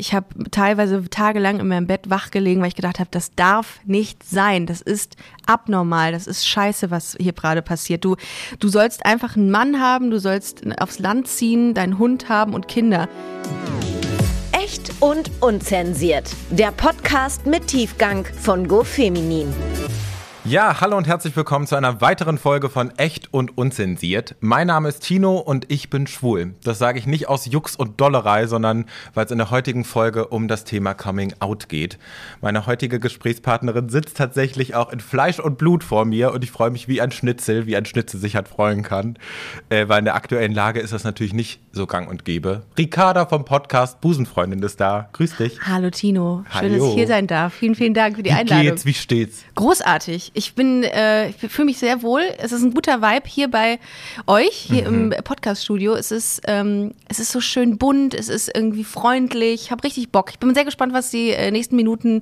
Ich habe teilweise tagelang in meinem Bett wach gelegen, weil ich gedacht habe, das darf nicht sein. Das ist abnormal. Das ist scheiße, was hier gerade passiert. Du, du sollst einfach einen Mann haben, du sollst aufs Land ziehen, deinen Hund haben und Kinder. Echt und unzensiert. Der Podcast mit Tiefgang von GoFeminin. Ja, hallo und herzlich willkommen zu einer weiteren Folge von Echt und Unzensiert. Mein Name ist Tino und ich bin schwul. Das sage ich nicht aus Jux und Dollerei, sondern weil es in der heutigen Folge um das Thema Coming Out geht. Meine heutige Gesprächspartnerin sitzt tatsächlich auch in Fleisch und Blut vor mir und ich freue mich wie ein Schnitzel, wie ein Schnitzel sich halt freuen kann. Äh, weil in der aktuellen Lage ist das natürlich nicht so gang und gäbe. Ricarda vom Podcast Busenfreundin ist da. Grüß dich. Hallo Tino, schön, Hallo. dass ich hier sein darf. Vielen, vielen Dank für die Wie Einladung. geht's? Wie steht's? Großartig. Ich bin, äh, ich fühle mich sehr wohl. Es ist ein guter Vibe hier bei euch, hier Mhm. im Podcast-Studio. Es ist, ähm, es ist so schön bunt, es ist irgendwie freundlich. Ich habe richtig Bock. Ich bin sehr gespannt, was die äh, nächsten Minuten,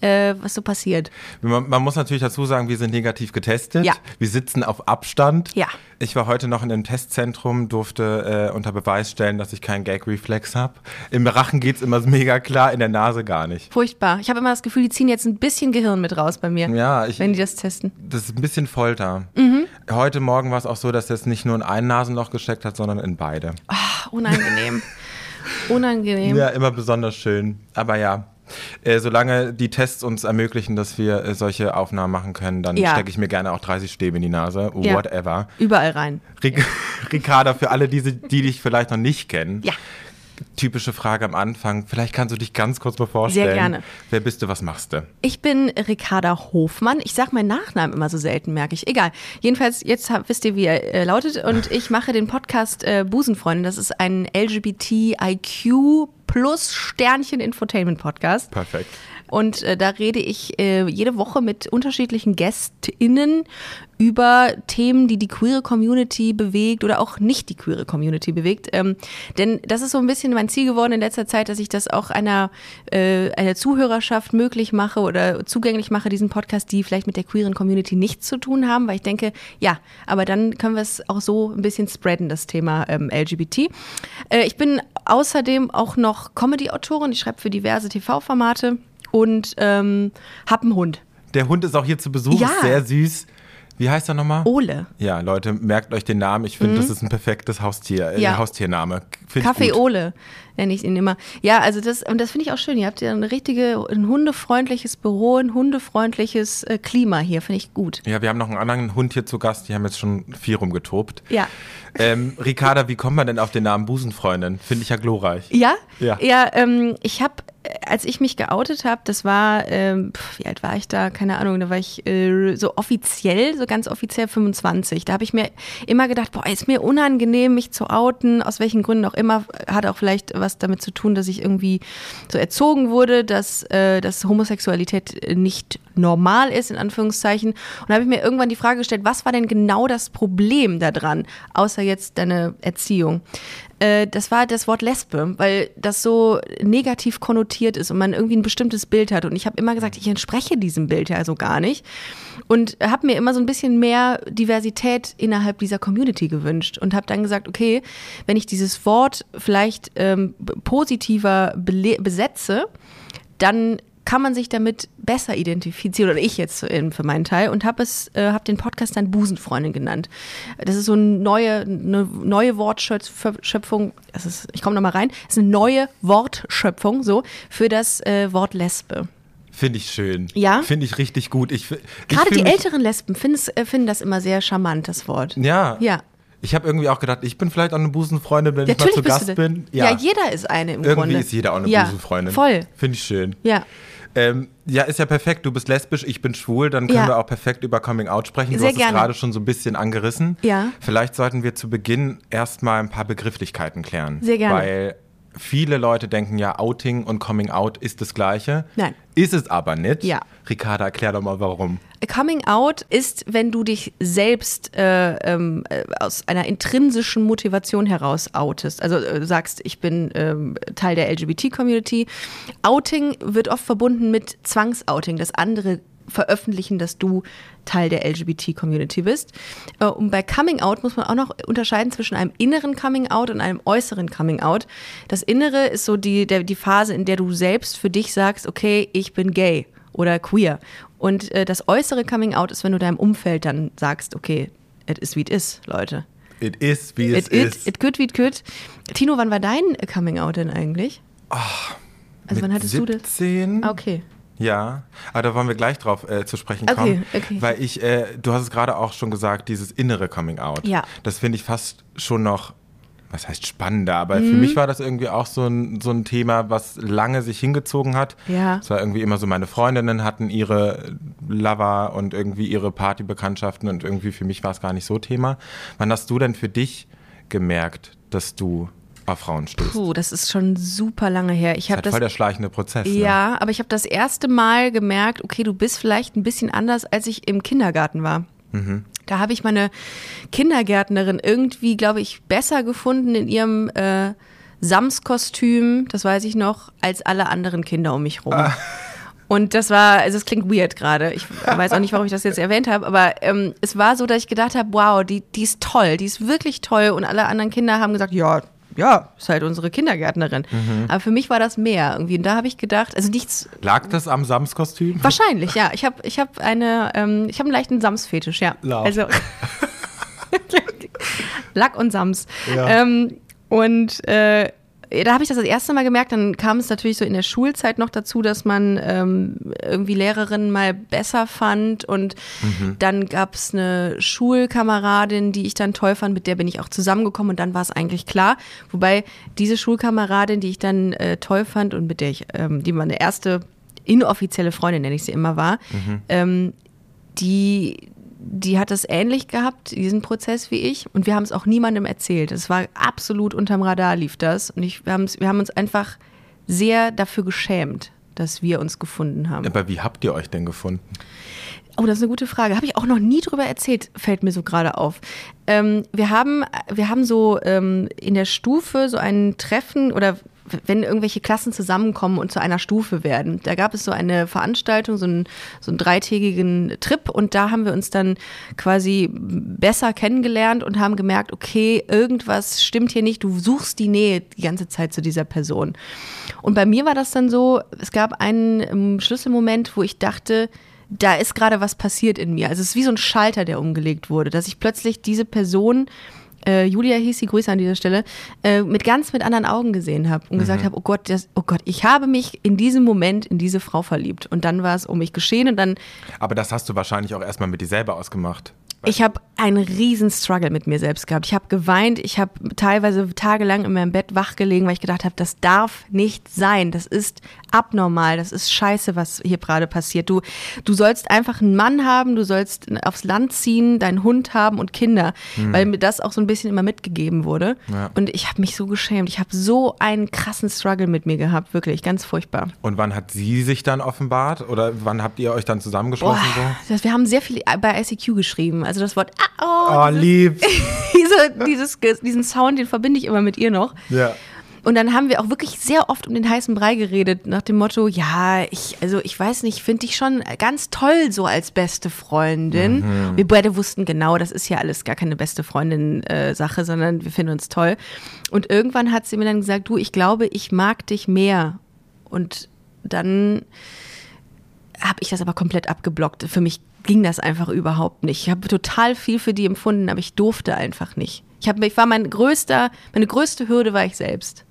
äh, was so passiert. Man, man muss natürlich dazu sagen, wir sind negativ getestet. Ja. Wir sitzen auf Abstand. Ja. Ich war heute noch in einem Testzentrum, durfte äh, unter Beweis stellen, dass ich keinen Gag-Reflex habe. Im Rachen geht's immer mega klar, in der Nase gar nicht. Furchtbar. Ich habe immer das Gefühl, die ziehen jetzt ein bisschen Gehirn mit raus bei mir, Ja, ich, wenn die das testen. das ist ein bisschen Folter. Mhm. Heute Morgen war es auch so, dass er es nicht nur in ein Nasenloch gesteckt hat, sondern in beide. Ach, unangenehm. unangenehm. Ja, immer besonders schön. Aber ja. Äh, solange die Tests uns ermöglichen, dass wir äh, solche Aufnahmen machen können, dann Ja. stecke ich mir gerne auch 30 Stäbe in die Nase. Ja. Whatever. Überall rein. Ric Ricarda, für alle, diese, die dich vielleicht noch nicht kennen. Typische Frage am Anfang. Vielleicht kannst du dich ganz kurz mal vorstellen. Sehr gerne. Wer bist du, was machst du? Ich bin Ricarda Hofmann. Ich sage meinen Nachnamen immer so selten, merke ich. Egal. Jedenfalls, jetzt wisst ihr, wie er äh, lautet. Und ich mache den Podcast äh, Busenfreunde. Das ist ein LGBTIQ plus Sternchen Infotainment Podcast. Perfekt. Und äh, da rede ich äh, jede Woche mit unterschiedlichen GästInnen über Themen, die die queere Community bewegt oder auch nicht die queere Community bewegt. Ähm, denn das ist so ein bisschen mein Ziel geworden in letzter Zeit, dass ich das auch einer, äh, einer Zuhörerschaft möglich mache oder zugänglich mache, diesen Podcast, die vielleicht mit der queeren Community nichts zu tun haben, weil ich denke, ja, aber dann können wir es auch so ein bisschen spreaden, das Thema ähm, LGBT. Äh, ich bin außerdem auch noch Comedy-Autorin. Ich schreibe für diverse TV-Formate und ähm, hab einen Hund. Der Hund ist auch hier zu Besuch, Ja. ist sehr süß. Wie heißt er nochmal? Ole. Ja, Leute, merkt euch den Namen. Ich finde, das ist ein perfektes Haustier, äh, Mhm. Ja. Haustiername. Find Kaffee. Ole nenne ich ihn immer. Ja, also das, und das finde ich auch schön. Ihr habt ja ein richtige, ein hundefreundliches Büro, ein hundefreundliches äh, Klima hier, finde ich gut. Ja, wir haben noch einen anderen Hund hier zu Gast. Die haben jetzt schon viel rumgetobt. Ja. Ähm, Ricarda, wie kommt man denn auf den Namen Busenfreundin? Finde ich ja glorreich. Ja? Ja. Ja, ähm, ich habe, als ich mich geoutet habe, das war, ähm, wie alt war ich da? Keine Ahnung, da war ich äh, so offiziell, so ganz offiziell 25. Da habe ich mir immer gedacht, boah, ist mir unangenehm, mich zu outen, aus welchen Gründen auch immer. Hat auch vielleicht was damit zu tun, dass ich irgendwie so erzogen wurde, dass, äh, dass Homosexualität äh, nicht normal ist, in Anführungszeichen. Und da habe ich mir irgendwann die Frage gestellt, was war denn genau das Problem daran, außer jetzt deine Erziehung? Äh, das war das Wort Lesbe, weil das so negativ konnotiert ist und man irgendwie ein bestimmtes Bild hat. Und ich habe immer gesagt, ich entspreche diesem Bild ja also gar nicht. Und habe mir immer so ein bisschen mehr Diversität innerhalb dieser Community gewünscht und habe dann gesagt, okay, wenn ich dieses Wort vielleicht ähm, positiver besetze, dann kann man sich damit besser identifizieren oder ich jetzt für meinen Teil und habe es äh, habe den Podcast dann Busenfreundin genannt. Das ist so eine neue eine neue Wortschöpfung, das ist ich komme noch mal rein, das ist eine neue Wortschöpfung so für das äh, Wort Lesbe. Finde ich schön. Ja? Finde ich richtig gut. Ich, ich Gerade die älteren Lesben äh, finden das immer sehr charmant das Wort. Ja. Ja. Ich habe irgendwie auch gedacht, ich bin vielleicht auch eine Busenfreundin, wenn Natürlich ich mal zu Gast bin. Ja. jeder ist eine im Irgendwie Grunde. ist jeder auch eine ja, Busenfreundin. Voll. Finde ich schön. Ja. Ähm, ja, ist ja perfekt. Du bist lesbisch, ich bin schwul. Dann können Ja. wir auch perfekt über Coming Out sprechen. Du Sehr hast gerne. es gerade schon so ein bisschen angerissen. Ja. Vielleicht sollten wir zu Beginn erstmal ein paar Begrifflichkeiten klären. Sehr gerne. Weil viele Leute denken ja, Outing und Coming Out ist das Gleiche. Nein. Ist es aber nicht. Ja. Ricarda, erklär doch mal, warum. Coming Out ist, wenn du dich selbst äh, ähm, äh, aus einer intrinsischen Motivation heraus outest. Also äh, sagst, ich bin ähm, Teil der LGBT-Community. Outing wird oft verbunden mit Zwangsouting, dass andere veröffentlichen, dass du Teil der LGBT-Community bist. Äh, und bei Coming Out muss man auch noch unterscheiden zwischen einem inneren Coming Out und einem äußeren Coming Out. Das Innere ist so die, der, die Phase, in der du selbst für dich sagst, okay, ich bin gay oder queer. Und äh, das äußere Coming Out ist, wenn du deinem Umfeld dann sagst, okay, it is wie it is, Leute. It is wie It, it, ist. it could wie it could. Tino, wann war dein Coming Out denn eigentlich? also wann hattest du das? 17? Ah, okay. Ja, aber da wollen wir gleich drauf äh, zu sprechen Okay, kommen. okay. Weil ich, äh, du hast es gerade auch schon gesagt, dieses innere Coming Out. Ja. Das finde ich fast schon noch, was heißt spannender, aber Mhm. für mich war das irgendwie auch so ein, so ein Thema, was lange sich hingezogen hat. Ja. Es war irgendwie immer so, meine Freundinnen hatten ihre Lover und irgendwie ihre Partybekanntschaften und irgendwie für mich war es gar nicht so Thema. Wann hast du denn für dich gemerkt, dass du auf Frauen stehst? Puh, das ist schon super lange her. Ich Das ist halt voll der schleichende Prozess. Ne? Ja, aber ich habe das erste Mal gemerkt, okay, du bist vielleicht ein bisschen anders, als ich im Kindergarten war. Da habe ich meine Kindergärtnerin irgendwie, glaube ich, besser gefunden in ihrem äh, Samskostüm, das weiß ich noch, als alle anderen Kinder um mich rum. Und das war, also es klingt weird gerade. Ich weiß auch nicht, warum ich das jetzt erwähnt habe, aber ähm, es war so, dass ich gedacht habe, wow, die, die ist toll, die ist wirklich toll. Und alle anderen Kinder haben gesagt, ja, ja, ist halt unsere Kindergärtnerin. Aber für mich war das mehr irgendwie. Und da habe ich gedacht, also nichts, Lag das am Samskostüm? wahrscheinlich, ja. Ich habe ich hab eine, ähm, ich habe einen leichten Sams-Fetisch, ja. Love. Also Lack und Sams. Ja. Ähm, und äh, da habe ich das das erste Mal gemerkt, dann kam es natürlich so in der Schulzeit noch dazu, dass man ähm, irgendwie Lehrerinnen mal besser fand und dann gab es eine Schulkameradin, die ich dann toll fand, mit der bin ich auch zusammengekommen und dann war es eigentlich klar. Wobei diese Schulkameradin, die ich dann äh, toll fand und mit der ich, ähm, die meine erste inoffizielle Freundin, nenne ich sie immer war, ähm, die, die hat das ähnlich gehabt, diesen Prozess wie ich. Und wir haben es auch niemandem erzählt. Es war absolut unterm Radar lief das. Und ich, wir, wir haben uns einfach sehr dafür geschämt, dass wir uns gefunden haben. Aber wie habt ihr euch denn gefunden? Oh, das ist eine gute Frage. Habe ich auch noch nie drüber erzählt, fällt mir so gerade auf. Ähm, wir, haben, wir haben so ähm, in der Stufe so ein Treffen oder wenn irgendwelche Klassen zusammenkommen und zu einer Stufe werden. Da gab es so eine Veranstaltung, so einen, so einen dreitägigen Trip und da haben wir uns dann quasi besser kennengelernt und haben gemerkt, okay, irgendwas stimmt hier nicht, du suchst die Nähe die ganze Zeit zu dieser Person. Und bei mir war das dann so, es gab einen ähm, Schlüsselmoment, wo ich dachte, da ist gerade was passiert in mir. Also es ist wie so ein Schalter, der umgelegt wurde, dass ich plötzlich diese Person, äh, Julia hieß sie, Grüße an dieser Stelle, äh, mit ganz mit anderen Augen gesehen habe und gesagt habe, oh Gott, das, oh Gott, ich habe mich in diesem Moment in diese Frau verliebt. Und dann war es um mich geschehen und dann Aber das hast du wahrscheinlich auch erstmal mit dir selber ausgemacht. ich habe einen riesen Struggle mit mir selbst gehabt. Ich habe geweint, ich habe teilweise tagelang in meinem Bett wach gelegen, weil ich gedacht habe, das darf nicht sein. Das ist abnormal, das ist scheiße, was hier gerade passiert. Du, du sollst einfach einen Mann haben, du sollst aufs Land ziehen, deinen Hund haben und Kinder, weil mir das auch so ein bisschen immer mitgegeben wurde. Ja. Und ich habe mich so geschämt. Ich habe so einen krassen Struggle mit mir gehabt, wirklich, ganz furchtbar. Und wann hat sie sich dann offenbart? Oder wann habt ihr euch dann zusammengeschlossen? Das, wir haben sehr viel bei ICQ geschrieben. Also das Wort, ah, oh, so? Oh, lieb. diese, dieses, diesen Sound, den verbinde ich immer mit ihr noch. ja. Und dann haben wir auch wirklich sehr oft um den heißen Brei geredet, nach dem Motto, ja, ich, also ich weiß nicht, finde dich schon ganz toll so als beste Freundin. Wir beide wussten genau, das ist ja alles gar keine beste Freundin-Sache, sondern wir finden uns toll. Und irgendwann hat sie mir dann gesagt, du, ich glaube, ich mag dich mehr. Und dann habe ich das aber komplett abgeblockt. Für mich ging das einfach überhaupt nicht. Ich habe total viel für die empfunden, aber ich durfte einfach nicht. Ich, hab, ich war mein größter, meine größte Hürde war ich selbst.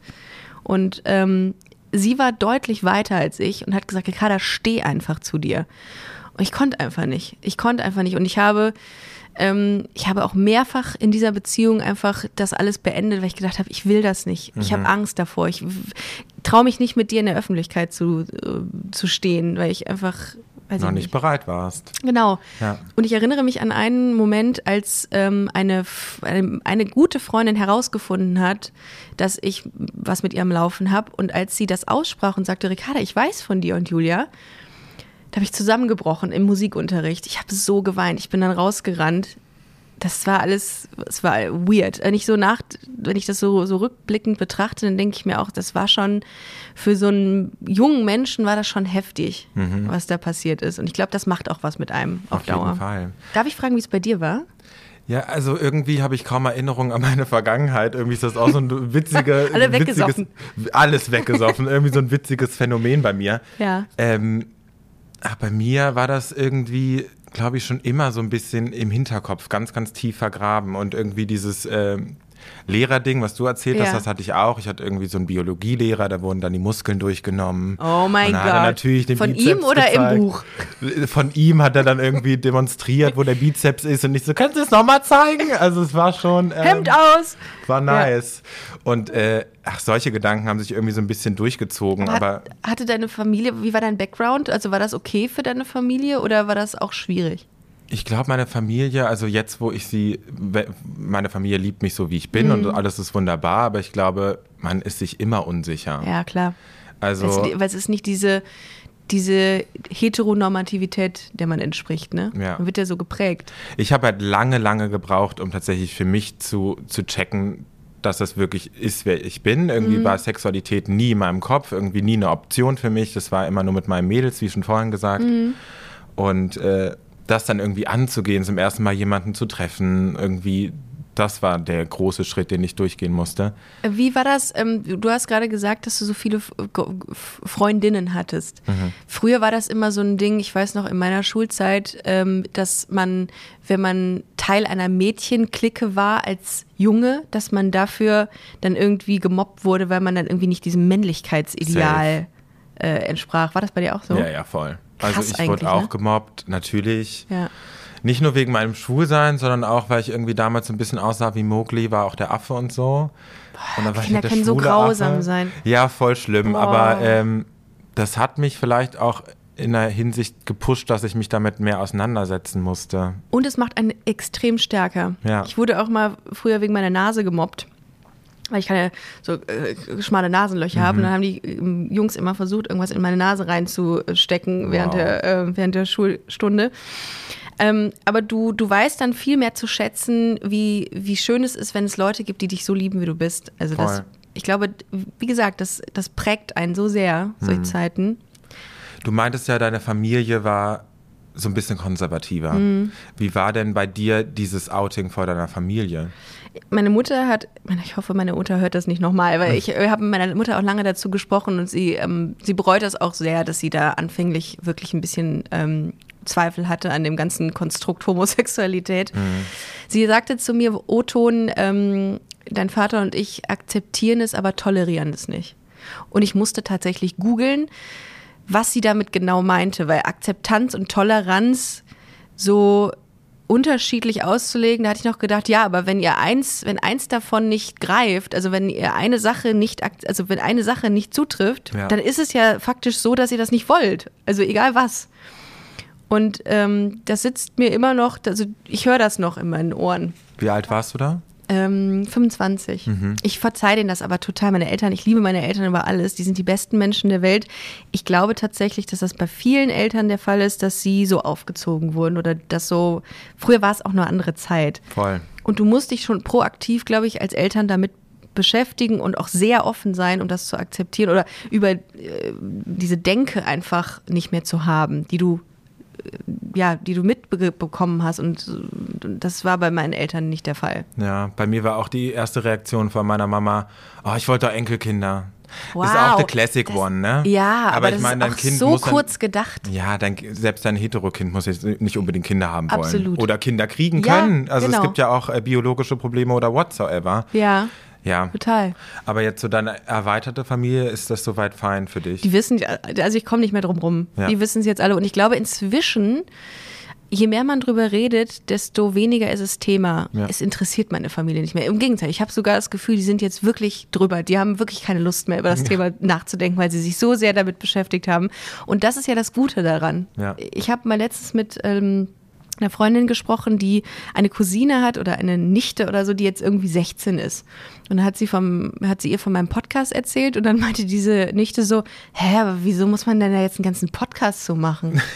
Und ähm, sie war deutlich weiter als ich und hat gesagt, Ricarda, steh einfach zu dir. Und ich konnte einfach nicht. Ich konnte einfach nicht. Und ich habe, ähm, ich habe auch mehrfach in dieser Beziehung einfach das alles beendet, weil ich gedacht habe, ich will das nicht. Ich habe Angst davor. Ich traue mich nicht mit dir in der Öffentlichkeit zu, äh, zu stehen, weil ich einfach Noch ich nicht bereit warst. Genau. Ja. Und ich erinnere mich an einen Moment, als ähm, eine, eine gute Freundin herausgefunden hat, dass ich was mit ihrem Laufen habe. Und als sie das aussprach und sagte, Ricarda, ich weiß von dir und Julia, da habe ich zusammengebrochen im Musikunterricht. Ich habe so geweint. Ich bin dann rausgerannt. Das war alles, es war weird. Wenn ich so nach, wenn ich das so, so rückblickend betrachte, dann denke ich mir auch, das war schon für so einen jungen Menschen war das schon heftig, Mhm. was da passiert ist. Und ich glaube, das macht auch was mit einem auf, Auf Dauer. jeden Fall. Darf ich fragen, wie es bei dir war? Ja, also irgendwie habe ich kaum Erinnerungen an meine Vergangenheit. Irgendwie ist das auch so ein witzige, Alle witziges, alles weggesoffen. irgendwie so ein witziges Phänomen bei mir. Ja. Ähm, bei mir war das irgendwie, glaube ich, schon immer so ein bisschen im Hinterkopf, ganz, ganz tief vergraben. Und irgendwie dieses ähm, Lehrerding, was du erzählt hast, Ja. das hatte ich auch. Ich hatte irgendwie so einen Biologielehrer, da wurden dann die Muskeln durchgenommen. Oh mein Gott. natürlich den Von Bizeps ihm oder im gezeigt. Buch? Von ihm hat er dann irgendwie demonstriert, wo der Bizeps ist und ich so, kannst du es nochmal zeigen? Also es war schon... Ähm, Hemd aus! War nice. Und äh, ach, solche Gedanken haben sich irgendwie so ein bisschen durchgezogen, aber... Hat, hatte deine Familie, wie war dein Background? Also war das okay für deine Familie oder war das auch schwierig? Ich glaube, meine Familie, also jetzt, wo ich sie, meine Familie liebt mich so, wie ich bin und alles ist wunderbar, aber ich glaube, man ist sich immer unsicher. Ja, klar. Also, Weil es, ist nicht diese, diese Heteronormativität, der man entspricht, ne? Ja. Man wird ja so geprägt. ich habe halt lange, lange gebraucht, um tatsächlich für mich zu, zu checken, dass das wirklich ist, wer ich bin. Irgendwie war Sexualität nie in meinem Kopf, irgendwie nie eine Option für mich. Das war immer nur mit meinen Mädels, wie schon vorhin gesagt. Und äh, das dann irgendwie anzugehen, zum ersten Mal jemanden zu treffen, irgendwie, das war der große Schritt, den ich durchgehen musste. Wie war das? Ähm, du hast gerade gesagt, dass du so viele Freundinnen hattest. Früher war das immer so ein Ding, ich weiß noch in meiner Schulzeit, ähm, dass man, wenn man Teil einer Mädchenklicke war als Junge, dass man dafür dann irgendwie gemobbt wurde, weil man dann irgendwie nicht diesem Männlichkeitsideal äh, entsprach. War das bei dir auch so? Ja, ja, voll. Also ich wurde auch ne? gemobbt, natürlich. Ja. Nicht nur wegen meinem Schwulsein, sondern auch, weil ich irgendwie damals so ein bisschen aussah wie Mowgli, war auch der Affe und so. Und dann war ich Kinder halt der können so grausam Affe. sein. Ja, voll schlimm. Boah. Aber ähm, das hat mich vielleicht auch in der Hinsicht gepusht, dass ich mich damit mehr auseinandersetzen musste. Und es macht einen extrem stärker. Ja. Ich wurde auch mal früher wegen meiner Nase gemobbt. Weil ich keine so äh, schmale Nasenlöcher habe. Und dann haben die ähm, Jungs immer versucht, irgendwas in meine Nase reinzustecken während, Wow. der, äh, während der Schulstunde. Ähm, aber du, du weißt dann viel mehr zu schätzen, wie, wie schön es ist, wenn es Leute gibt, die dich so lieben, wie du bist. Also das, Voll. ich glaube, wie gesagt, das, das prägt einen so sehr, solche Mhm. Zeiten. Du meintest ja, deine Familie war so ein bisschen konservativer. Mhm. Wie war denn bei dir dieses Outing vor deiner Familie? Meine Mutter hat, ich hoffe, meine Mutter hört das nicht nochmal, weil ich äh, habe mit meiner Mutter auch lange dazu gesprochen und sie, ähm, sie bereut das auch sehr, dass sie da anfänglich wirklich ein bisschen ähm, Zweifel hatte an dem ganzen Konstrukt Homosexualität. Sie sagte zu mir, O-Ton, ähm, dein Vater und ich akzeptieren es, aber tolerieren es nicht. Und ich musste tatsächlich googeln, was sie damit genau meinte, weil Akzeptanz und Toleranz so unterschiedlich auszulegen, da hatte ich noch gedacht, ja, aber wenn ihr eins, wenn eins davon nicht greift, also wenn ihr eine Sache nicht, also wenn eine Sache nicht zutrifft, Ja. dann ist es ja faktisch so, dass ihr das nicht wollt. Also egal was. Und ähm, das sitzt mir immer noch, also ich höre das noch in meinen Ohren. Wie alt warst du da? Ähm, 25. Ich verzeihe denen das aber total. Meine Eltern, ich liebe meine Eltern über alles. Die sind die besten Menschen der Welt. Ich glaube tatsächlich, dass das bei vielen Eltern der Fall ist, dass sie so aufgezogen wurden oder dass so. Früher war es auch eine andere Zeit. Voll. Und du musst dich schon proaktiv, glaube ich, als Eltern damit beschäftigen und auch sehr offen sein, um das zu akzeptieren oder über äh, diese Denke einfach nicht mehr zu haben, die du ja, die du mitbekommen hast und äh, das war bei meinen Eltern nicht der Fall. Ja, bei mir war auch die erste Reaktion von meiner Mama, oh, ich wollte doch Enkelkinder. Wow, ist auch der Classic das- One, ne? Ja, aber, ich das meine, ist dein auch Kind so muss dann, kurz gedacht. Ja, dein, selbst dein Heterokind muss jetzt nicht unbedingt Kinder haben wollen. Absolut. Oder Kinder kriegen Ja, können. Also genau. es gibt ja auch äh, biologische Probleme oder whatsoever. Ja, Ja. total. Aber jetzt so deine erweiterte Familie, ist das soweit fein für dich? Die wissen, also ich komme nicht mehr drum rum. Ja. Die wissen es jetzt alle. Und ich glaube, inzwischen, je mehr man drüber redet, desto weniger ist es Thema. Ja. Es interessiert meine Familie nicht mehr. Im Gegenteil, ich habe sogar das Gefühl, die sind jetzt wirklich drüber. Die haben wirklich keine Lust mehr über das Thema nachzudenken, weil sie sich so sehr damit beschäftigt haben. Und das ist ja das Gute daran. Ja. Ich habe mal letztens mit ähm, einer Freundin gesprochen, die eine Cousine hat oder eine Nichte oder so, die jetzt irgendwie 16 ist. Und dann hat sie vom, hat sie ihr von meinem Podcast erzählt und dann meinte diese Nichte so, hä, aber wieso muss man denn da jetzt einen ganzen Podcast so machen?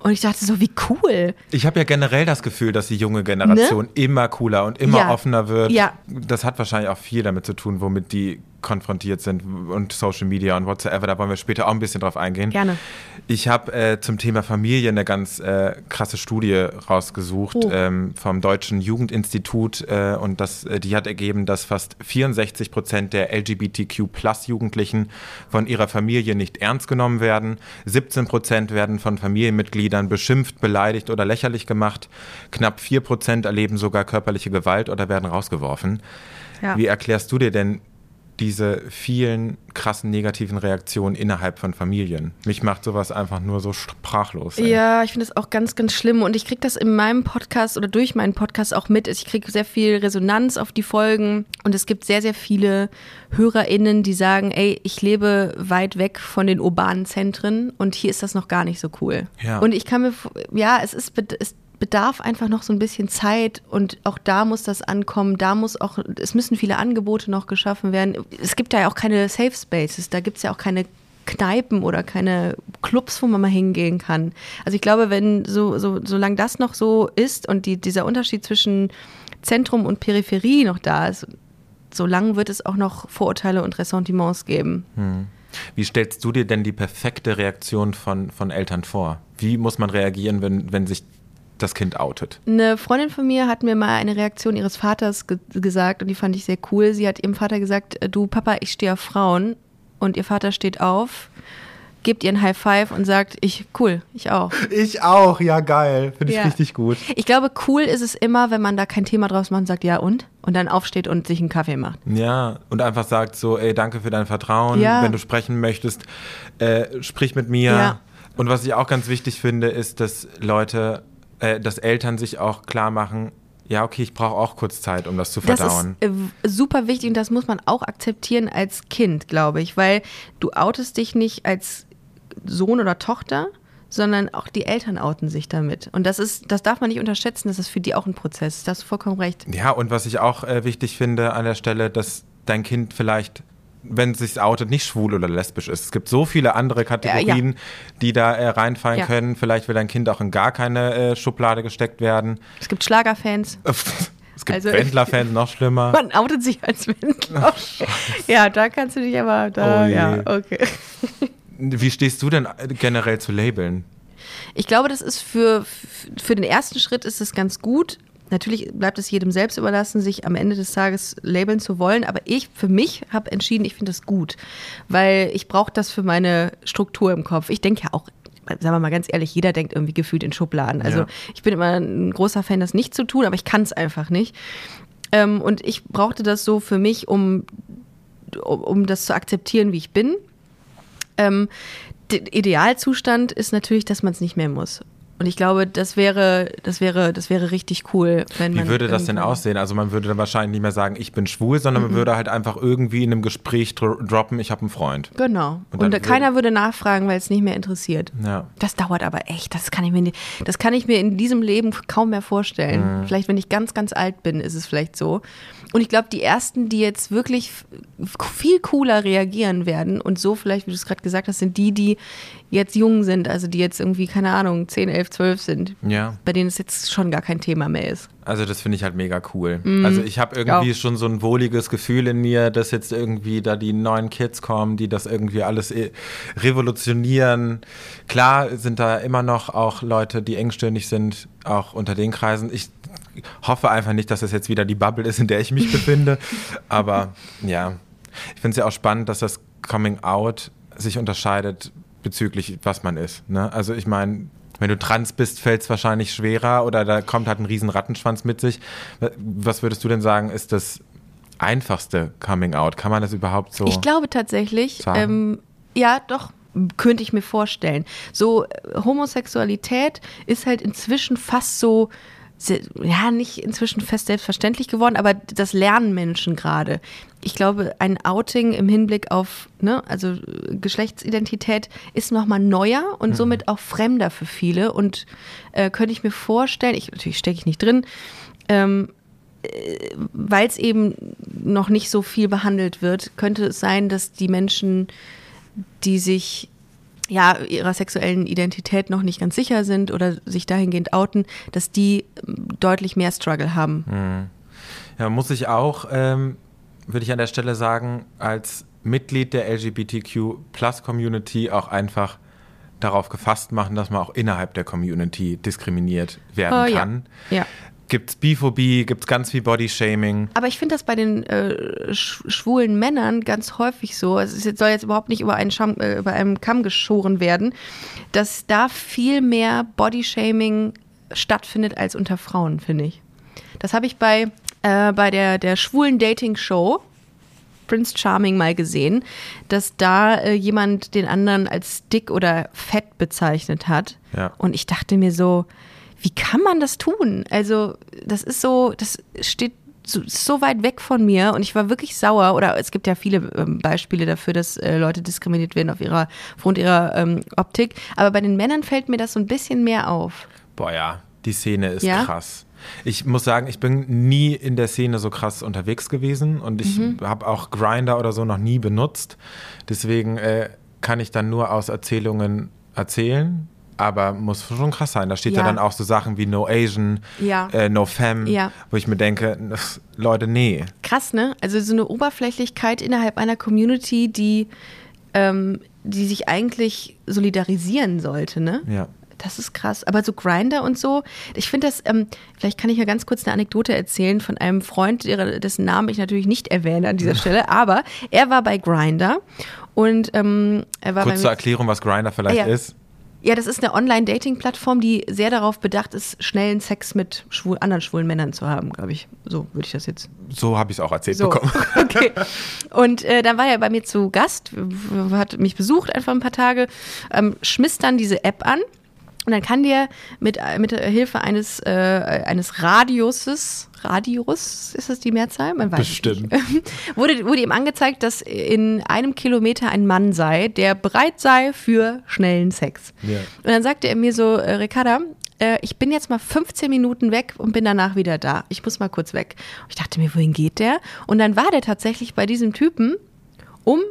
Und ich dachte so, wie cool. Ich habe ja generell das Gefühl, dass die junge Generation ne? immer cooler und immer ja. offener wird. Ja. Das hat wahrscheinlich auch viel damit zu tun, womit die konfrontiert sind und Social Media und whatsoever. Da wollen wir später auch ein bisschen drauf eingehen. Gerne. Ich habe äh, zum Thema Familie eine ganz äh, krasse Studie rausgesucht oh. ähm, vom Deutschen Jugendinstitut äh, und das, äh, die hat ergeben, dass fast 64 Prozent der LGBTQ-Plus-Jugendlichen von ihrer Familie nicht ernst genommen werden. 17 Prozent werden von Familienmitgliedern beschimpft, beleidigt oder lächerlich gemacht. Knapp 4 Prozent erleben sogar körperliche Gewalt oder werden rausgeworfen. Ja. Wie erklärst du dir denn diese vielen krassen negativen Reaktionen innerhalb von Familien. Mich macht sowas einfach nur so sprachlos. Ey. Ja, ich finde das auch ganz, ganz schlimm. Und ich kriege das in meinem Podcast oder durch meinen Podcast auch mit. Ich kriege sehr viel Resonanz auf die Folgen. Und es gibt sehr, sehr viele HörerInnen, die sagen, ey, ich lebe weit weg von den urbanen Zentren und hier ist das noch gar nicht so cool. Ja. Und ich kann mir, ja, es ist, es bedarf einfach noch so ein bisschen Zeit und auch da muss das ankommen. Da muss auch, es müssen viele Angebote noch geschaffen werden. Es gibt ja auch keine Safe Spaces, da gibt es ja auch keine Kneipen oder keine Clubs, wo man mal hingehen kann. Also ich glaube, wenn so, so solange das noch so ist und die, dieser Unterschied zwischen Zentrum und Peripherie noch da ist, solange wird es auch noch Vorurteile und Ressentiments geben. Hm. Wie stellst du dir denn die perfekte Reaktion von, von Eltern vor? Wie muss man reagieren, wenn, wenn sich das Kind outet. Eine Freundin von mir hat mir mal eine Reaktion ihres Vaters ge gesagt und die fand ich sehr cool. Sie hat ihrem Vater gesagt, äh, du Papa, ich stehe auf Frauen und ihr Vater steht auf, gibt ihr ein High Five und sagt, ich, cool, ich auch. Ich auch, ja geil, finde ich ja. richtig gut. Ich glaube, cool ist es immer, wenn man da kein Thema draus macht und sagt, ja und? Und dann aufsteht und sich einen Kaffee macht. Ja, und einfach sagt so, ey, danke für dein Vertrauen, ja. wenn du sprechen möchtest, äh, sprich mit mir. Ja. Und was ich auch ganz wichtig finde, ist, dass Leute äh, dass Eltern sich auch klar machen, ja, okay, ich brauche auch kurz Zeit, um das zu verdauen. Das ist äh, super wichtig und das muss man auch akzeptieren als Kind, glaube ich, weil du outest dich nicht als Sohn oder Tochter, sondern auch die Eltern outen sich damit. Und das ist, das darf man nicht unterschätzen, das ist für die auch ein Prozess. Da hast du vollkommen recht. Ja, und was ich auch äh, wichtig finde an der Stelle, dass dein Kind vielleicht wenn es sich outet, nicht schwul oder lesbisch ist. Es gibt so viele andere Kategorien, ja, ja. die da äh, reinfallen ja. können. Vielleicht will dein Kind auch in gar keine äh, Schublade gesteckt werden. Es gibt Schlagerfans. Es gibt also, Wendler-Fans, noch schlimmer. Man outet sich als Wendler. Oh, ja, da kannst du dich aber, da, oh ja, okay. Wie stehst du denn generell zu Labeln? Ich glaube, das ist für, für den ersten Schritt ist es ganz gut, Natürlich bleibt es jedem selbst überlassen, sich am Ende des Tages labeln zu wollen, aber ich für mich habe entschieden, ich finde das gut, weil ich brauche das für meine Struktur im Kopf. Ich denke ja auch sagen wir mal ganz ehrlich, jeder denkt irgendwie gefühlt in Schubladen. Also ja. ich bin immer ein großer Fan, das nicht zu tun, aber ich kann es einfach nicht. Ähm, und ich brauchte das so für mich, um, um, um das zu akzeptieren, wie ich bin. Ähm, der Idealzustand ist natürlich, dass man es nicht mehr muss. Und ich glaube, das wäre, das wäre, das wäre richtig cool, wenn man. Wie würde das denn aussehen? Also man würde dann wahrscheinlich nicht mehr sagen, ich bin schwul, sondern man würde halt einfach irgendwie in einem Gespräch droppen, ich habe einen Freund. Genau. Und, Und keiner würde nachfragen, weil es nicht mehr interessiert. Ja. Das dauert aber echt. Das kann ich mir nicht, das kann ich mir in diesem Leben kaum mehr vorstellen. Mhm. Vielleicht, wenn ich ganz, ganz alt bin, ist es vielleicht so. Und ich glaube, die ersten, die jetzt wirklich viel cooler reagieren werden und so vielleicht, wie du es gerade gesagt hast, sind die, die jetzt jung sind, also die jetzt irgendwie, keine Ahnung, 10, 11, 12 sind. Ja. Bei denen es jetzt schon gar kein Thema mehr ist. Also das finde ich halt mega cool. Mhm. Also ich habe irgendwie auch. schon so ein wohliges Gefühl in mir, dass jetzt irgendwie da die neuen Kids kommen, die das irgendwie alles äh, revolutionieren. Klar sind da immer noch auch Leute, die engstirnig sind, auch unter den Kreisen. Ich hoffe einfach nicht, dass das jetzt wieder die Bubble ist, in der ich mich befinde. Aber ja, ich finde es ja auch spannend, dass das Coming Out sich unterscheidet bezüglich, was man ist. Ne? Also ich meine, wenn du trans bist, fällt es wahrscheinlich schwerer oder da kommt halt ein riesen Rattenschwanz mit sich. Was würdest du denn sagen, ist das einfachste Coming Out? Kann man das überhaupt so? Ich glaube tatsächlich, ähm, ja, doch, könnte ich mir vorstellen. So äh, Homosexualität ist halt inzwischen fast so ja, nicht inzwischen fest selbstverständlich geworden, aber das lernen Menschen gerade. Ich glaube, ein Outing im Hinblick auf, ne, also Geschlechtsidentität ist nochmal neuer und mhm. somit auch fremder für viele. Und äh, könnte ich mir vorstellen, ich, natürlich stecke ich nicht drin, ähm, äh, weil es eben noch nicht so viel behandelt wird, könnte es sein, dass die Menschen, die sich ja, ihrer sexuellen Identität noch nicht ganz sicher sind oder sich dahingehend outen, dass die ähm, deutlich mehr Struggle haben. Ja, muss ich auch, ähm, würde ich an der Stelle sagen, als Mitglied der LGBTQ-Plus-Community auch einfach darauf gefasst machen, dass man auch innerhalb der Community diskriminiert werden Oh, ja. kann. Ja. Gibt's Biphobie, gibt's ganz viel Bodyshaming. Aber ich finde das bei den äh, sch schwulen Männern ganz häufig so. Es ist jetzt, soll jetzt überhaupt nicht über einen, Scham, äh, über einen Kamm geschoren werden, dass da viel mehr Bodyshaming stattfindet als unter Frauen, finde ich. Das habe ich bei, äh, bei der, der schwulen Dating-Show Prince Charming mal gesehen, dass da äh, jemand den anderen als dick oder fett bezeichnet hat. Ja. Und ich dachte mir so, wie kann man das tun? Also, das ist so, das steht so, so weit weg von mir und ich war wirklich sauer. Oder es gibt ja viele ähm, Beispiele dafür, dass äh, Leute diskriminiert werden auf ihrer, aufgrund ihrer ähm, Optik. Aber bei den Männern fällt mir das so ein bisschen mehr auf. Boah ja, die Szene ist Ja? krass. Ich muss sagen, ich bin nie in der Szene so krass unterwegs gewesen und ich Mhm. habe auch Grinder oder so noch nie benutzt. Deswegen äh, kann ich dann nur aus Erzählungen erzählen. Aber muss schon krass sein. Da steht ja, Ja. dann auch so Sachen wie No Asian, Ja. äh, No Femme, Ja. wo ich mir denke, Leute, nee. Krass, ne? Also so eine Oberflächlichkeit innerhalb einer Community, die, ähm, die sich eigentlich solidarisieren sollte, ne? Ja. Das ist krass. Aber so Grinder und so, ich finde das, ähm, vielleicht kann ich ja ganz kurz eine Anekdote erzählen von einem Freund, dessen Namen ich natürlich nicht erwähne an dieser Stelle, aber er war bei Grinder und ähm, er war Kurz zur Erklärung, was Grinder vielleicht Ja. ist. ja, das ist eine Online-Dating-Plattform, die sehr darauf bedacht ist, schnellen Sex mit schwul, anderen schwulen Männern zu haben, glaube ich. So würde ich das jetzt So habe ich es auch erzählt so, bekommen. okay. Und äh, dann war er bei mir zu Gast, hat mich besucht einfach ein paar Tage, ähm, schmiss dann diese App an und dann kann dir mit, mit Hilfe eines, äh, eines Radiuses, Radius, ist das die Mehrzahl? Man weiß es Bestimmt. nicht. wurde, wurde ihm angezeigt, dass in einem Kilometer ein Mann sei, der bereit sei für schnellen Sex. Ja. Und dann sagte er mir so, äh, Ricarda, äh, ich bin jetzt mal 15 Minuten weg und bin danach wieder da. Ich muss mal kurz weg. Und ich dachte mir, wohin geht der? Und dann war der tatsächlich bei diesem Typen, um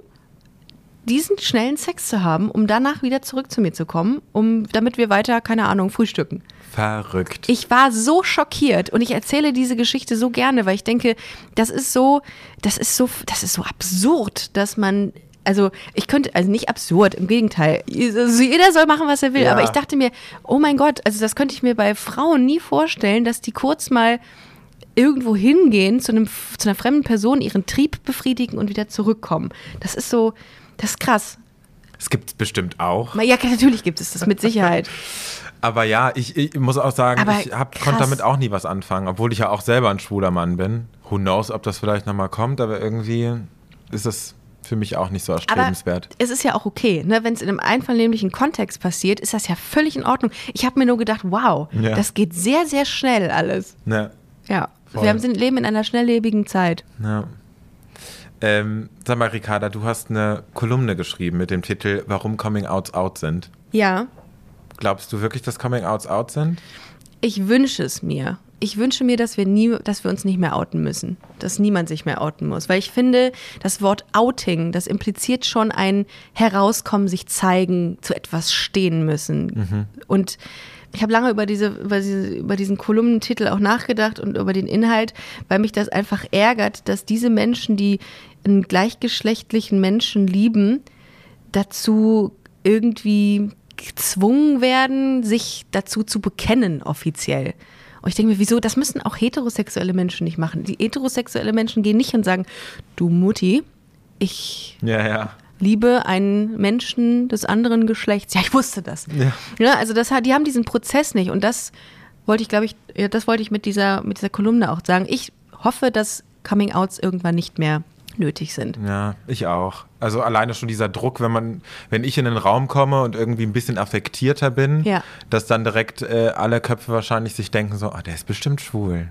diesen schnellen Sex zu haben, um danach wieder zurück zu mir zu kommen, um damit wir weiter, keine Ahnung, frühstücken. Verrückt. Ich war so schockiert und ich erzähle diese Geschichte so gerne, weil ich denke, das ist so, das ist so, das ist so absurd, dass man, also ich könnte, also nicht absurd, im Gegenteil, also jeder soll machen, was er will, Ja. aber ich dachte mir, oh mein Gott, also das könnte ich mir bei Frauen nie vorstellen, dass die kurz mal irgendwo hingehen zu, einem, zu einer fremden Person, ihren Trieb befriedigen und wieder zurückkommen. Das ist so, das ist krass. Es gibt es bestimmt auch. Ja, natürlich gibt es das mit Sicherheit. Aber ja, ich, ich muss auch sagen, Aber ich hab, krass. konnte damit auch nie was anfangen, obwohl ich ja auch selber ein schwuler Mann bin. Who knows, ob das vielleicht nochmal kommt, aber irgendwie ist das für mich auch nicht so Aber erstrebenswert. es ist ja auch okay, ne? wenn es in einem einvernehmlichen Kontext passiert, ist das ja völlig in Ordnung. Ich habe mir nur gedacht, wow, Ja. das geht sehr, sehr schnell alles. Ne, Ja, Voll. wir haben, sind, leben in einer schnelllebigen Zeit. ja. Ähm, sag mal, Ricarda, du hast eine Kolumne geschrieben mit dem Titel Warum Coming-Outs out sind. Ja, Glaubst du wirklich, dass Coming-Outs out sind? ich wünsche es mir. Ich wünsche mir, dass wir nie, dass wir uns nicht mehr outen müssen, dass niemand sich mehr outen muss, weil ich finde, das Wort Outing, das impliziert schon ein Herauskommen, sich zeigen, zu etwas stehen müssen. Und ich habe lange über diese, über diese, über diesen Kolumnentitel auch nachgedacht und über den Inhalt, weil mich das einfach ärgert, dass diese Menschen, die einen gleichgeschlechtlichen Menschen lieben, dazu irgendwie gezwungen werden, sich dazu zu bekennen offiziell. Und ich denke mir, wieso? Das müssen auch heterosexuelle Menschen nicht machen. Die heterosexuelle Menschen gehen nicht und sagen, du Mutti, ich Ja, ja. Liebe einen Menschen des anderen Geschlechts. Ja, ich wusste das. Ja. Ja, also das hat, die haben diesen Prozess nicht und das wollte ich, glaube ich, ja, das wollte ich mit dieser, mit dieser Kolumne auch sagen. Ich hoffe, dass Coming-Outs irgendwann nicht mehr nötig sind. Ja, ich auch. Also alleine schon dieser Druck, wenn man, wenn ich in den Raum komme und irgendwie ein bisschen affektierter bin, Ja. dass dann direkt äh, alle Köpfe wahrscheinlich sich denken so, ah, der ist bestimmt schwul.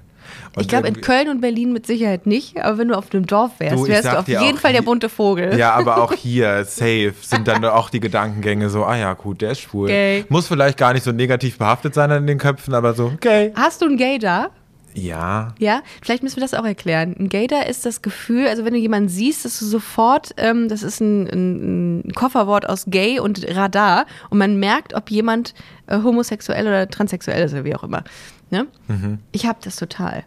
Und ich glaube, in Köln und Berlin mit Sicherheit nicht, aber wenn du auf dem Dorf wärst, Du, wärst du auf jeden Fall der bunte Vogel. Ja, aber auch hier, safe, sind dann auch die Gedankengänge so, ah ja, gut, der ist schwul. Gay. Muss vielleicht gar nicht so negativ behaftet sein in den Köpfen, aber so, gay. Hast du einen Gay da? Ja. Ja, vielleicht müssen wir das auch erklären. Ein Gator ist das Gefühl, also wenn du jemanden siehst, dass du sofort, ähm, das ist ein, ein, ein, Kofferwort aus Gay und Radar und man merkt, ob jemand äh, homosexuell oder transsexuell ist oder wie auch immer. Ne? Mhm. Ich habe das total.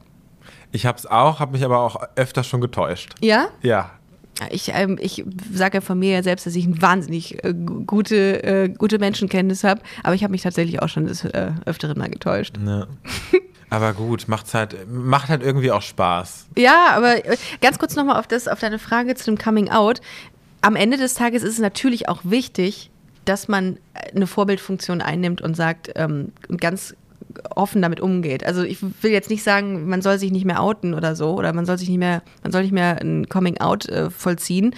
Ich habe es auch, habe mich aber auch öfter schon getäuscht. Ja? Ja. Ich, ähm, ich sage ja von mir ja selbst, dass ich ein wahnsinnig äh, gute, äh, gute Menschenkenntnis habe, aber ich habe mich tatsächlich auch schon des äh, Öfteren mal getäuscht. Ja. Aber gut, macht's halt, macht halt irgendwie auch Spaß. Ja, aber äh, ganz kurz nochmal auf, auf deine Frage zu dem Coming Out. Am Ende des Tages ist es natürlich auch wichtig, dass man eine Vorbildfunktion einnimmt und sagt, ähm, ganz offen damit umgeht. Also ich will jetzt nicht sagen, man soll sich nicht mehr outen oder so, oder man soll sich nicht mehr, man soll nicht mehr ein Coming Out äh, vollziehen.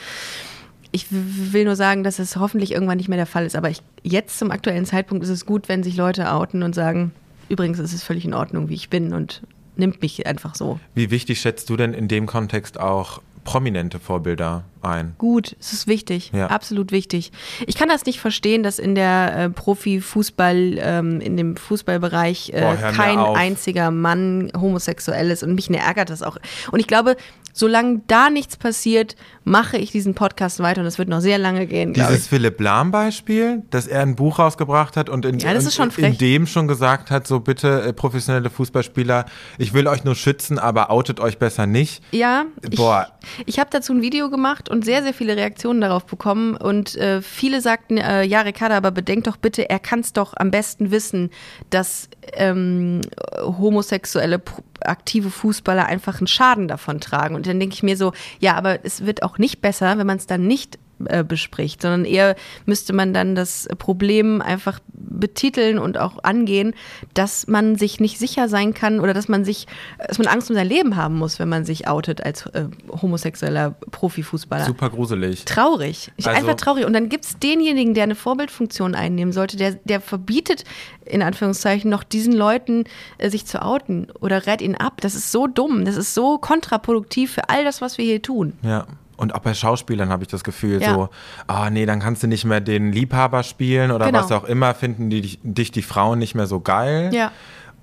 Ich will nur sagen, dass es hoffentlich irgendwann nicht mehr der Fall ist. Aber ich, jetzt zum aktuellen Zeitpunkt ist es gut, wenn sich Leute outen und sagen, übrigens ist es völlig in Ordnung, wie ich bin und nimmt mich einfach so. Wie wichtig schätzt du denn in dem Kontext auch prominente Vorbilder ein. Gut, es ist wichtig, ja. absolut wichtig. Ich kann das nicht verstehen, dass in der äh, Profifußball, ähm, in dem Fußballbereich äh, Boah, kein einziger Mann homosexuell ist und mich ärgert das auch. Und ich glaube, solange da nichts passiert, mache ich diesen Podcast weiter und es wird noch sehr lange gehen. Dieses Philipp Lahm-Beispiel, dass er ein Buch rausgebracht hat und in, ja, in, in, dem schon gesagt hat, so bitte äh, professionelle Fußballspieler, ich will euch nur schützen, aber outet euch besser nicht. Ja, Boah. ich, ich habe dazu ein Video gemacht und sehr, sehr viele Reaktionen darauf bekommen und äh, viele sagten, äh, ja Ricarda, aber bedenkt doch bitte, er kann es doch am besten wissen, dass ähm, homosexuelle aktive Fußballer einfach einen Schaden davon tragen. Und dann denke ich mir so, ja, aber es wird auch nicht besser, wenn man es dann nicht äh, bespricht, sondern eher müsste man dann das Problem einfach betiteln und auch angehen, dass man sich nicht sicher sein kann oder dass man sich, dass man Angst um sein Leben haben muss, wenn man sich outet als äh, homosexueller Profifußballer. Super gruselig. Traurig. Ich, also, einfach traurig. Und dann gibt es denjenigen, der eine Vorbildfunktion einnehmen sollte, der, der verbietet, in Anführungszeichen, noch diesen Leuten äh, sich zu outen oder rät ihn ab. Das ist so dumm. Das ist so kontraproduktiv für all das, was wir hier tun. Ja. Und auch bei Schauspielern habe ich das Gefühl, ja. so, ah oh, nee, dann kannst du nicht mehr den Liebhaber spielen oder genau. was auch immer, finden die dich die Frauen nicht mehr so geil. Ja.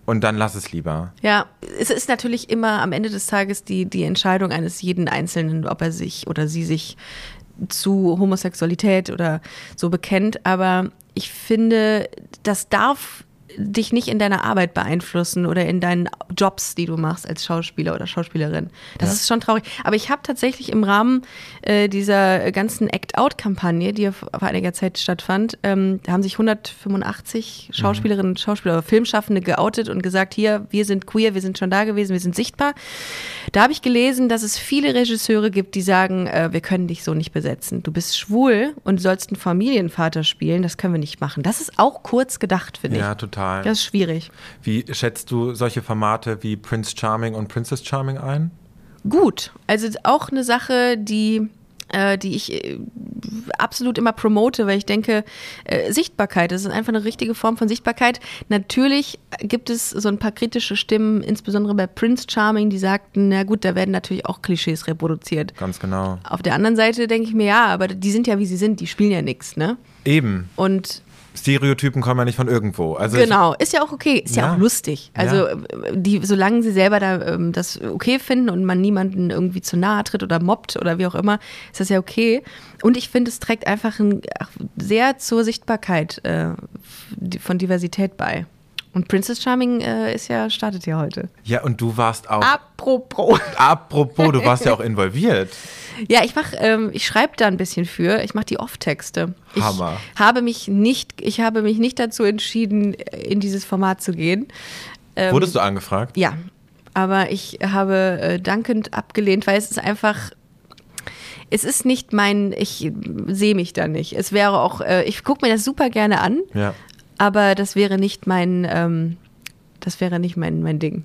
Und dann lass es lieber. Ja, es ist natürlich immer am Ende des Tages die, die Entscheidung eines jeden Einzelnen, ob er sich oder sie sich zu Homosexualität oder so bekennt. Aber ich finde, das darf dich nicht in deiner Arbeit beeinflussen oder in deinen Jobs, die du machst als Schauspieler oder Schauspielerin. Das ja. ist schon traurig. Aber ich habe tatsächlich im Rahmen äh, dieser ganzen Act-Out-Kampagne, die vor einiger Zeit stattfand, ähm, haben sich 185 Schauspielerinnen und Schauspieler, Filmschaffende geoutet und gesagt, hier, wir sind queer, wir sind schon da gewesen, wir sind sichtbar. Da habe ich gelesen, dass es viele Regisseure gibt, die sagen, äh, wir können dich so nicht besetzen. Du bist schwul und sollst einen Familienvater spielen, das können wir nicht machen. Das ist auch kurz gedacht, finde ich. Ja, total total. Das ist schwierig. Wie schätzt du solche Formate wie Prince Charming und Princess Charming ein? Gut. Also auch eine Sache, die äh, die ich äh, absolut immer promote, weil ich denke, äh, Sichtbarkeit, das ist einfach eine richtige Form von Sichtbarkeit. Natürlich gibt es so ein paar kritische Stimmen, insbesondere bei Prince Charming, die sagten, na gut, da werden natürlich auch Klischees reproduziert. Ganz genau. Auf der anderen Seite denke ich mir, ja, aber die sind ja wie sie sind, die spielen ja nichts, ne? Eben. Und Stereotypen kommen ja nicht von irgendwo. Also genau, ist ja auch okay, ist ja, ja auch lustig. Also ja. die, solange sie selber da ähm, das okay finden und man niemanden irgendwie zu nahe tritt oder mobbt oder wie auch immer, ist das ja okay. Und ich finde, es trägt einfach ein, sehr zur Sichtbarkeit äh, von Diversität bei. Und Princess Charming äh, ist ja, startet ja heute. Ja, und du warst auch. Apropos. Apropos, du warst ja auch involviert. Ja, ich mach, ähm, ich schreibe da ein bisschen für. Ich mache die Off-Texte. Hammer. Ich habe mich nicht, ich habe mich nicht dazu entschieden, in dieses Format zu gehen. Ähm, Wurdest du angefragt? Ja, aber ich habe äh, dankend abgelehnt, weil es ist einfach es ist nicht mein, ich sehe mich da nicht. Es wäre auch, äh, ich gucke mir das super gerne an, ja. Aber das wäre nicht mein, ähm, das wäre nicht mein, mein Ding.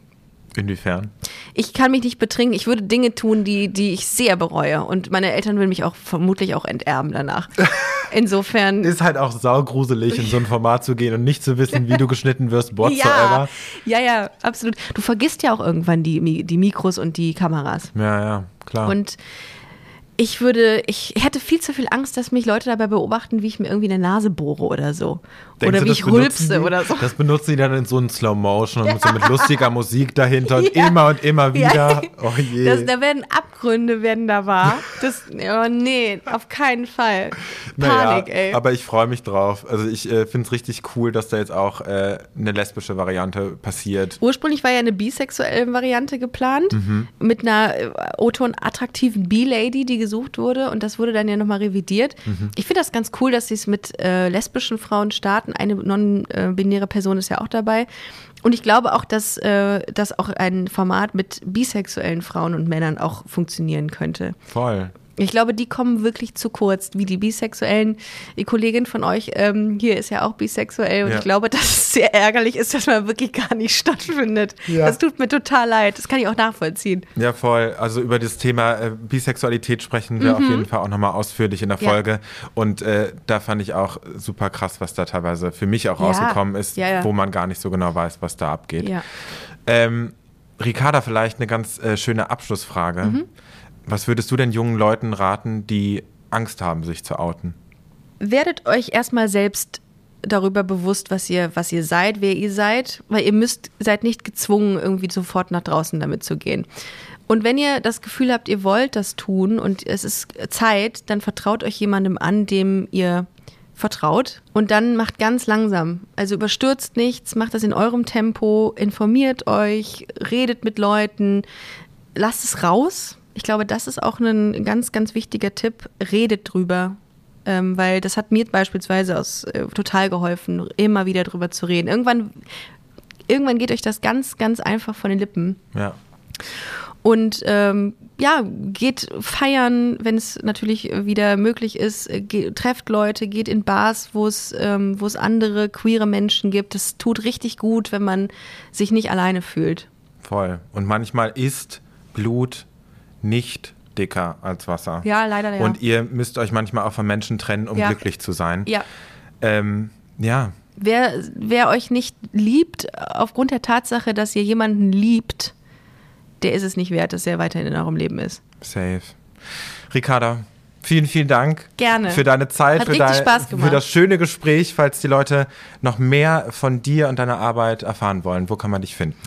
Inwiefern? Ich kann mich nicht betrinken. Ich würde Dinge tun, die, die ich sehr bereue. Und meine Eltern würden mich auch vermutlich auch enterben danach. Insofern. Ist halt auch saugruselig, in so ein Format zu gehen und nicht zu wissen, wie du geschnitten wirst, whatsoever. Ja, ja, ja, absolut. Du vergisst ja auch irgendwann die, die Mikros und die Kameras. Ja, ja, klar. Und Ich würde, ich hätte viel zu viel Angst, dass mich Leute dabei beobachten, wie ich mir irgendwie eine Nase bohre oder so. Denkst oder wie ich rülpse oder so. Das benutzen die dann in so einem Slow Motion und so mit lustiger Musik dahinter und Ja. immer und immer wieder. Ja. Oh je. Das, da werden Abgründe werden da wahr. Das, oh nee, auf keinen Fall. Panik, naja, ey. Aber ich freue mich drauf. Also ich äh, finde es richtig cool, dass da jetzt auch äh, eine lesbische Variante passiert. Ursprünglich war ja eine bisexuelle Variante geplant, Mhm. mit einer äh, O-Ton attraktiven B-Lady, die gesucht wurde. Und das wurde dann ja nochmal revidiert. Mhm. Ich finde das ganz cool, dass sie es mit äh, lesbischen Frauen starten. Eine non-binäre Person ist ja auch dabei. Und ich glaube auch, dass, äh, dass auch ein Format mit bisexuellen Frauen und Männern auch funktionieren könnte. Voll. Ich glaube, die kommen wirklich zu kurz, wie die Bisexuellen. Die Kollegin von euch ähm, hier ist ja auch bisexuell und Ja. ich glaube, dass es sehr ärgerlich ist, dass man wirklich gar nicht stattfindet. Ja. Das tut mir total leid. Das kann ich auch nachvollziehen. Ja, voll. Also über das Thema äh, Bisexualität sprechen wir auf jeden Fall auch nochmal ausführlich in der Mhm. Ja. Folge. Und äh, da fand ich auch super krass, was da teilweise für mich auch Ja. rausgekommen ist, Ja, ja. wo man gar nicht so genau weiß, was da abgeht. Ja. Ähm, Ricarda, vielleicht eine ganz äh, schöne Abschlussfrage. Mhm. Was würdest du denn jungen Leuten raten, die Angst haben, sich zu outen? Werdet euch erstmal selbst darüber bewusst, was ihr, was ihr seid, wer ihr seid, weil ihr müsst, seid nicht gezwungen, irgendwie sofort nach draußen damit zu gehen. Und wenn ihr das Gefühl habt, ihr wollt das tun und es ist Zeit, dann vertraut euch jemandem an, dem ihr vertraut und dann macht ganz langsam. Also überstürzt nichts, macht das in eurem Tempo, informiert euch, redet mit Leuten, lasst es raus. Ich glaube, das ist auch ein ganz, ganz wichtiger Tipp. Redet drüber. Ähm, weil das hat mir beispielsweise aus, äh, total geholfen, immer wieder drüber zu reden. Irgendwann, irgendwann geht euch das ganz, ganz einfach von den Lippen. Ja. Und ähm, ja, geht feiern, wenn es natürlich wieder möglich ist. Äh, Ge trefft Leute, geht in Bars, wo es ähm, wo es andere queere Menschen gibt. Das tut richtig gut, wenn man sich nicht alleine fühlt. Voll. Und manchmal ist Blut nicht dicker als Wasser. Ja, leider ja. Und ihr müsst euch manchmal auch von Menschen trennen, um Ja. glücklich zu sein. Ja, Ähm, ja, wer, wer euch nicht liebt, aufgrund der Tatsache, dass ihr jemanden liebt, der ist es nicht wert, dass er weiterhin in eurem Leben ist. safe. Ricarda, vielen, vielen Dank. Gerne. Für deine Zeit, Hat für, dein, Spaß gemacht. für das schöne Gespräch. Falls die Leute noch mehr von dir und deiner Arbeit erfahren wollen, wo kann man dich finden?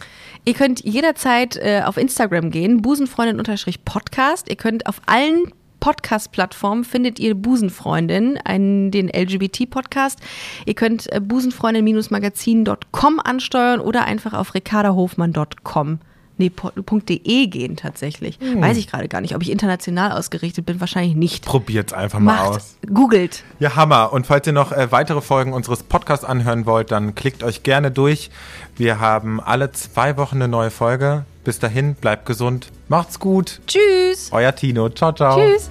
Ihr könnt jederzeit äh, auf Instagram gehen, busenfreundin-podcast. Ihr könnt auf allen Podcast-Plattformen findet ihr Busenfreundin, einen, den LGBT-Podcast. Ihr könnt äh, busenfreundin-magazin.com ansteuern oder einfach auf ricardahofmann.com. Nee, po- .de gehen tatsächlich. Hm. Weiß ich gerade gar nicht, ob ich international ausgerichtet bin. Wahrscheinlich nicht. Probiert's einfach mal Macht, aus. googelt. Ja, Hammer. Und falls ihr noch äh, weitere Folgen unseres Podcasts anhören wollt, dann klickt euch gerne durch. Wir haben alle zwei Wochen eine neue Folge. Bis dahin, bleibt gesund. Macht's gut. Tschüss. Euer Tino. Ciao, ciao. Tschüss.